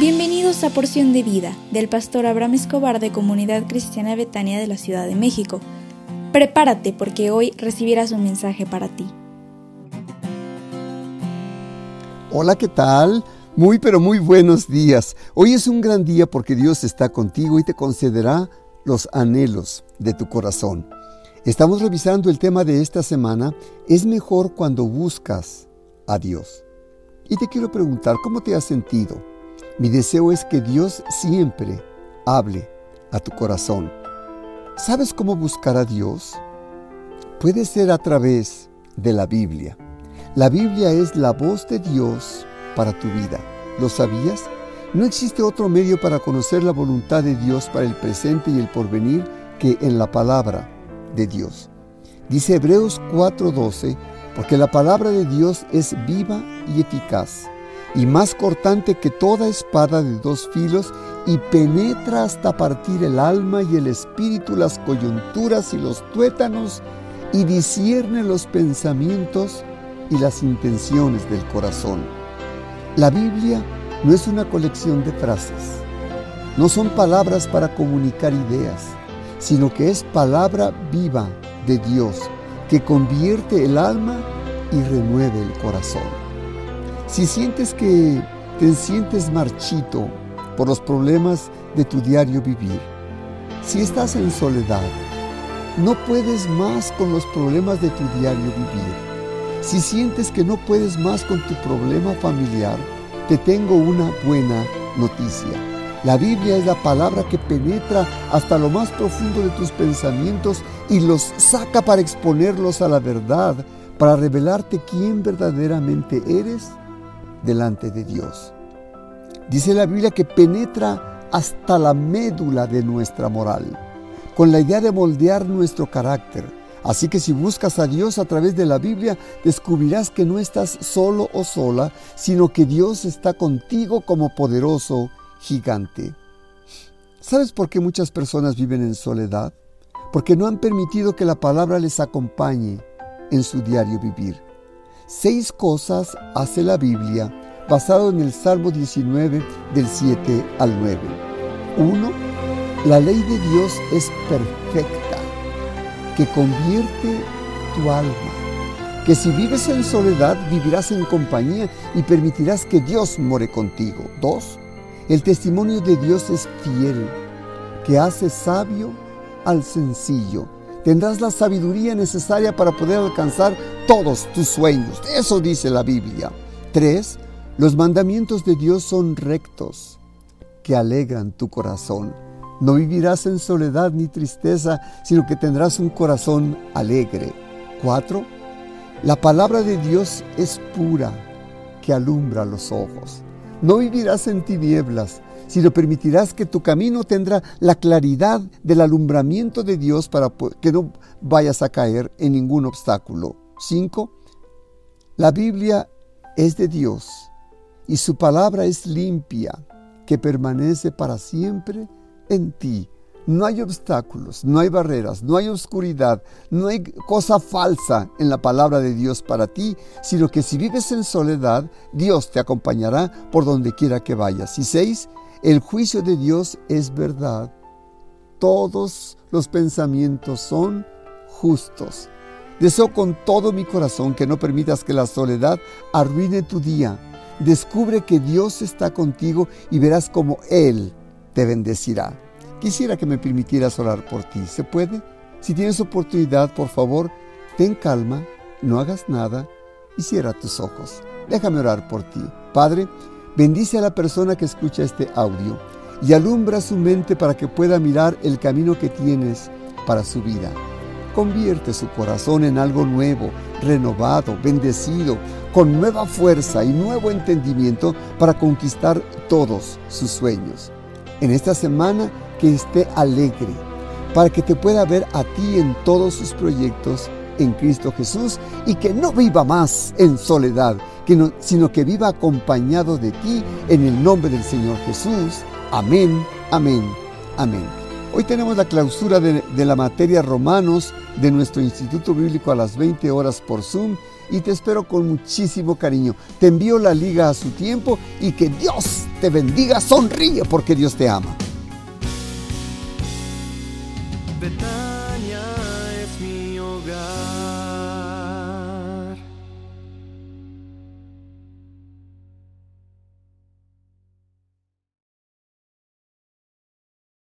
Bienvenidos a Porción de Vida del pastor Abraham Escobar de Comunidad Cristiana Betania de la Ciudad de México. Prepárate porque hoy recibirás un mensaje para ti. Hola, ¿qué tal? Muy pero muy buenos días. Hoy es un gran día porque Dios está contigo y te concederá los anhelos de tu corazón. Estamos revisando el tema de esta semana, es mejor cuando buscas a Dios. Y te quiero preguntar, ¿cómo te has sentido? Mi deseo es que Dios siempre hable a tu corazón. ¿Sabes cómo buscar a Dios? Puede ser a través de la Biblia. La Biblia es la voz de Dios para tu vida. ¿Lo sabías? No existe otro medio para conocer la voluntad de Dios para el presente y el porvenir que en la palabra de Dios. Dice Hebreos 4:12, porque la palabra de Dios es viva y eficaz y más cortante que toda espada de dos filos, y penetra hasta partir el alma y el espíritu, las coyunturas y los tuétanos, y discierne los pensamientos y las intenciones del corazón. La Biblia no es una colección de frases, no son palabras para comunicar ideas, sino que es palabra viva de Dios que convierte el alma y renueve el corazón. Si sientes que te sientes marchito por los problemas de tu diario vivir, si estás en soledad, no puedes más con los problemas de tu diario vivir, si sientes que no puedes más con tu problema familiar, te tengo una buena noticia. La Biblia es la palabra que penetra hasta lo más profundo de tus pensamientos y los saca para exponerlos a la verdad, para revelarte quién verdaderamente eres delante de Dios. Dice la Biblia que penetra hasta la médula de nuestra moral, con la idea de moldear nuestro carácter. Así que si buscas a Dios a través de la Biblia, descubrirás que no estás solo o sola, sino que Dios está contigo como poderoso gigante. ¿Sabes por qué muchas personas viven en soledad? Porque no han permitido que la palabra les acompañe en su diario vivir. Seis cosas hace la Biblia basado en el Salmo 19 del 7 al 9. 1. La ley de Dios es perfecta, que convierte tu alma. Que si vives en soledad, vivirás en compañía y permitirás que Dios more contigo. 2. El testimonio de Dios es fiel, que hace sabio al sencillo tendrás la sabiduría necesaria para poder alcanzar todos tus sueños. Eso dice la Biblia. 3. Los mandamientos de Dios son rectos, que alegran tu corazón. No vivirás en soledad ni tristeza, sino que tendrás un corazón alegre. 4. La palabra de Dios es pura, que alumbra los ojos. No vivirás en tinieblas, si lo permitirás que tu camino tendrá la claridad del alumbramiento de Dios para que no vayas a caer en ningún obstáculo. 5. La Biblia es de Dios y su palabra es limpia, que permanece para siempre en ti. No hay obstáculos, no hay barreras, no hay oscuridad, no hay cosa falsa en la palabra de Dios para ti, sino que si vives en soledad, Dios te acompañará por donde quiera que vayas. Y seis, el juicio de Dios es verdad. Todos los pensamientos son justos. Deseo con todo mi corazón que no permitas que la soledad arruine tu día. Descubre que Dios está contigo y verás cómo Él te bendecirá. Quisiera que me permitieras orar por ti. ¿Se puede? Si tienes oportunidad, por favor, ten calma, no hagas nada y cierra tus ojos. Déjame orar por ti. Padre, Bendice a la persona que escucha este audio y alumbra su mente para que pueda mirar el camino que tienes para su vida. Convierte su corazón en algo nuevo, renovado, bendecido, con nueva fuerza y nuevo entendimiento para conquistar todos sus sueños. En esta semana que esté alegre, para que te pueda ver a ti en todos sus proyectos en Cristo Jesús y que no viva más en soledad, sino que viva acompañado de ti en el nombre del Señor Jesús. Amén, amén, amén. Hoy tenemos la clausura de, la materia Romanos de nuestro Instituto Bíblico a las 20 horas por Zoom y te espero con muchísimo cariño. Te envío la liga a su tiempo y que Dios te bendiga. Sonríe porque Dios te ama.